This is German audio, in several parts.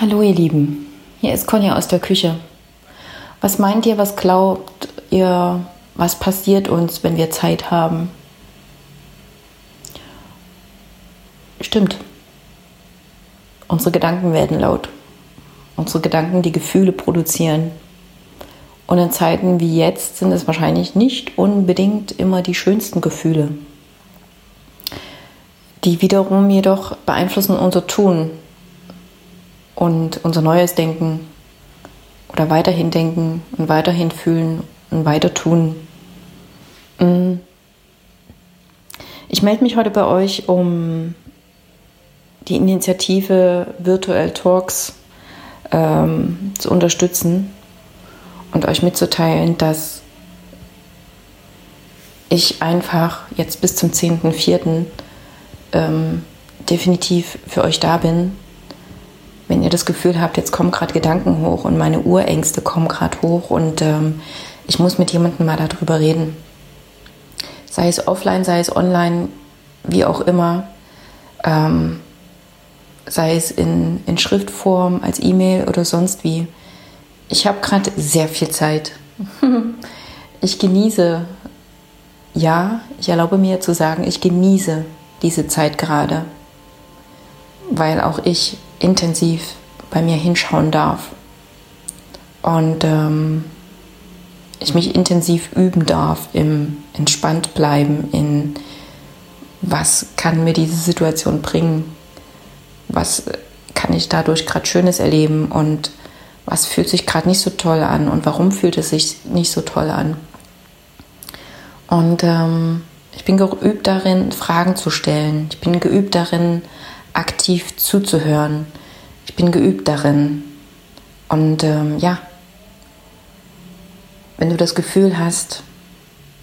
Hallo ihr Lieben, hier ist Conja aus der Küche. Was meint ihr, was glaubt ihr, was passiert uns, wenn wir Zeit haben? Stimmt. Unsere Gedanken werden laut. Unsere Gedanken, die Gefühle produzieren. Und in Zeiten wie jetzt sind es wahrscheinlich nicht unbedingt immer die schönsten Gefühle, die wiederum jedoch beeinflussen unser Tun, und unser neues Denken oder weiterhin denken und weiterhin fühlen und weiter tun. Mm. Ich melde mich heute bei euch, um die Initiative Virtual Talks ähm, zu unterstützen und euch mitzuteilen, dass ich einfach jetzt bis zum 10.04. Ähm, definitiv für euch da bin wenn ihr das Gefühl habt, jetzt kommen gerade Gedanken hoch und meine Urängste kommen gerade hoch und ähm, ich muss mit jemandem mal darüber reden. Sei es offline, sei es online, wie auch immer. Ähm, sei es in, in Schriftform, als E-Mail oder sonst wie. Ich habe gerade sehr viel Zeit. ich genieße, ja, ich erlaube mir zu sagen, ich genieße diese Zeit gerade, weil auch ich intensiv bei mir hinschauen darf und ähm, ich mich intensiv üben darf im entspannt bleiben, in was kann mir diese Situation bringen, was kann ich dadurch gerade Schönes erleben und was fühlt sich gerade nicht so toll an und warum fühlt es sich nicht so toll an. Und ähm, ich bin geübt darin, Fragen zu stellen. Ich bin geübt darin, aktiv zuzuhören. Ich bin geübt darin. Und ähm, ja, wenn du das Gefühl hast,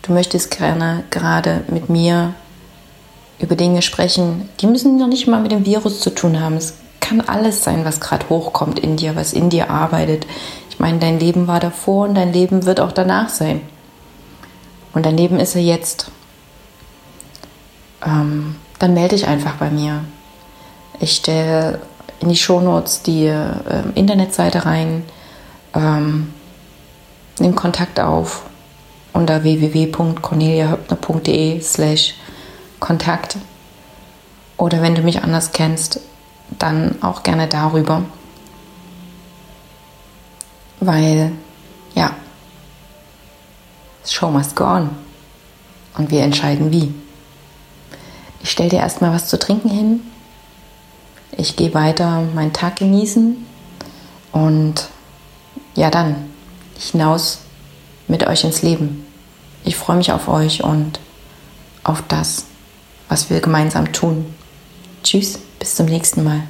du möchtest gerne gerade mit mir über Dinge sprechen, die müssen noch nicht mal mit dem Virus zu tun haben. Es kann alles sein, was gerade hochkommt in dir, was in dir arbeitet. Ich meine, dein Leben war davor und dein Leben wird auch danach sein. Und dein Leben ist ja jetzt. Ähm, dann melde dich einfach bei mir. Ich stelle in die Shownotes die äh, Internetseite rein. Ähm, nimm Kontakt auf unter www.corneliahöppner.de slash Kontakt. Oder wenn du mich anders kennst, dann auch gerne darüber. Weil, ja, Show must go on. Und wir entscheiden wie. Ich stelle dir erstmal was zu trinken hin ich gehe weiter meinen Tag genießen und ja dann hinaus mit euch ins Leben. Ich freue mich auf euch und auf das, was wir gemeinsam tun. Tschüss, bis zum nächsten Mal.